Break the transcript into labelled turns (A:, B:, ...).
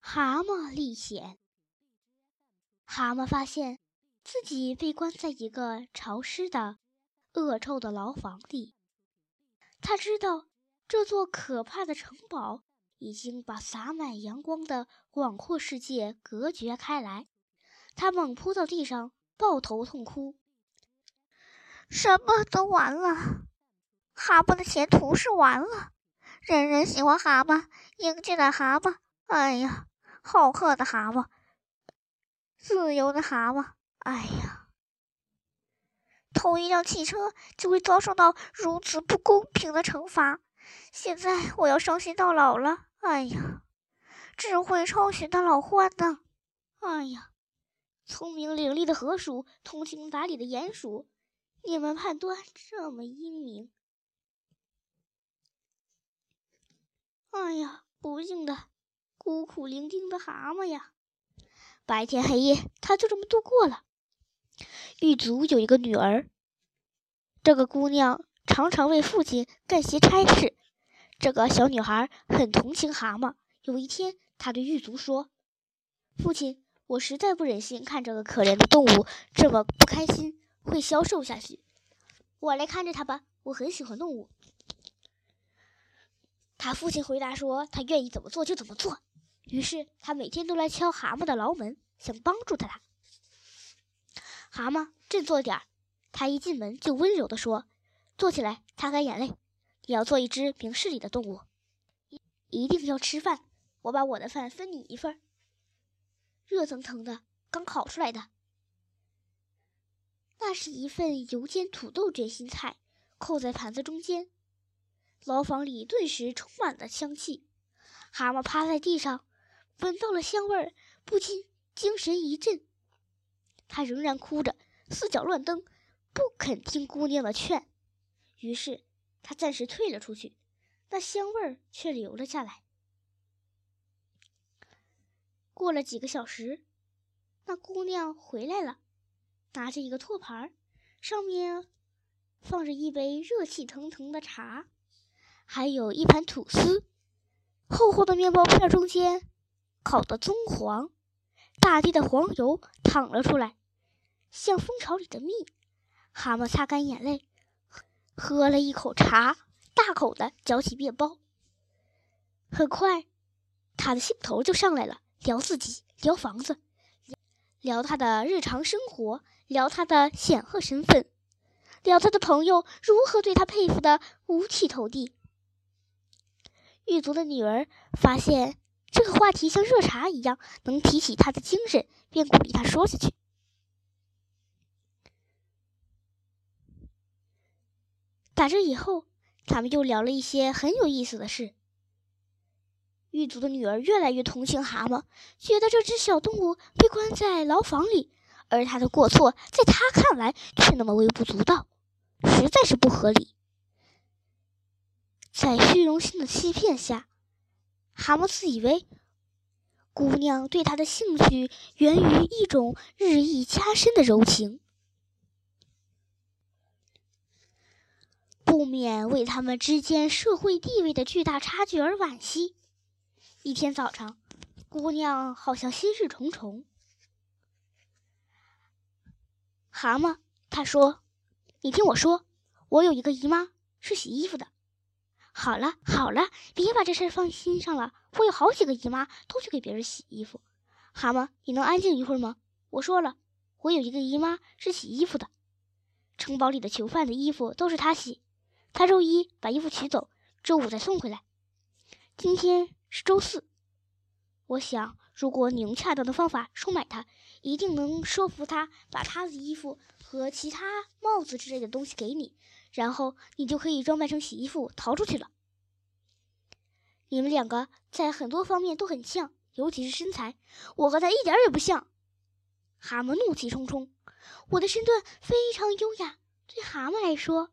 A: 蛤蟆历险。蛤蟆发现自己被关在一个潮湿的、恶臭的牢房里。他知道这座可怕的城堡已经把洒满阳光的广阔世界隔绝开来。他猛扑到地上，抱头痛哭：“
B: 什么都完了！蛤蟆的前途是完了！人人喜欢蛤蟆，英俊的蛤蟆，哎呀！”好客的蛤蟆，自由的蛤蟆，哎呀！偷一辆汽车就会遭受到如此不公平的惩罚。现在我要伤心到老了，哎呀！智慧超群的老獾呢？哎呀！
A: 聪明伶俐的河鼠，通情达理的鼹鼠，你们判断这么英明？哎呀，不幸的！孤苦伶仃的蛤蟆呀，白天黑夜，他就这么度过了。狱卒有一个女儿，这个姑娘常常为父亲干些差事。这个小女孩很同情蛤蟆。有一天，她对狱卒说：“父亲，我实在不忍心看这个可怜的动物这么不开心，会消瘦下去。我来看着它吧，我很喜欢动物。”他父亲回答说：“他愿意怎么做就怎么做。”于是他每天都来敲蛤蟆的牢门，想帮助他。蛤蟆振作点儿，他一进门就温柔地说：“坐起来，擦干眼泪。你要做一只明事理的动物，一定要吃饭。我把我的饭分你一份，热腾腾的，刚烤出来的。那是一份油煎土豆卷心菜，扣在盘子中间。牢房里顿时充满了香气。蛤蟆趴在地上。”闻到了香味儿，不禁精神一振。他仍然哭着，四脚乱蹬，不肯听姑娘的劝。于是他暂时退了出去，那香味儿却留了下来。过了几个小时，那姑娘回来了，拿着一个托盘，上面放着一杯热气腾腾的茶，还有一盘吐司，厚厚的面包片中间。烤得棕黄，大地的黄油淌了出来，像蜂巢里的蜜。蛤蟆擦干眼泪，喝了一口茶，大口的嚼起面包。很快，他的兴头就上来了，聊自己，聊房子，聊他的日常生活，聊他的显赫身份，聊他的朋友如何对他佩服的五体投地。狱卒的女儿发现。这个话题像热茶一样，能提起他的精神，便鼓励他说下去。打这以后，他们又聊了一些很有意思的事。狱卒的女儿越来越同情蛤蟆，觉得这只小动物被关在牢房里，而他的过错在他看来却那么微不足道，实在是不合理。在虚荣心的欺骗下。蛤蟆自以为姑娘对他的兴趣源于一种日益加深的柔情，不免为他们之间社会地位的巨大差距而惋惜。一天早上，姑娘好像心事重重。蛤蟆，他说：“你听我说，我有一个姨妈是洗衣服的。”好了好了，别把这事放心上了。我有好几个姨妈，都去给别人洗衣服。蛤蟆，你能安静一会儿吗？我说了，我有一个姨妈是洗衣服的。城堡里的囚犯的衣服都是她洗。她周一把衣服取走，周五再送回来。今天是周四。我想，如果你用恰当的方法收买她，一定能说服她把她的衣服和其他帽子之类的东西给你。然后你就可以装扮成洗衣服逃出去了。你们两个在很多方面都很像，尤其是身材，我和他一点也不像。蛤蟆怒气冲冲，我的身段非常优雅，对蛤蟆来说，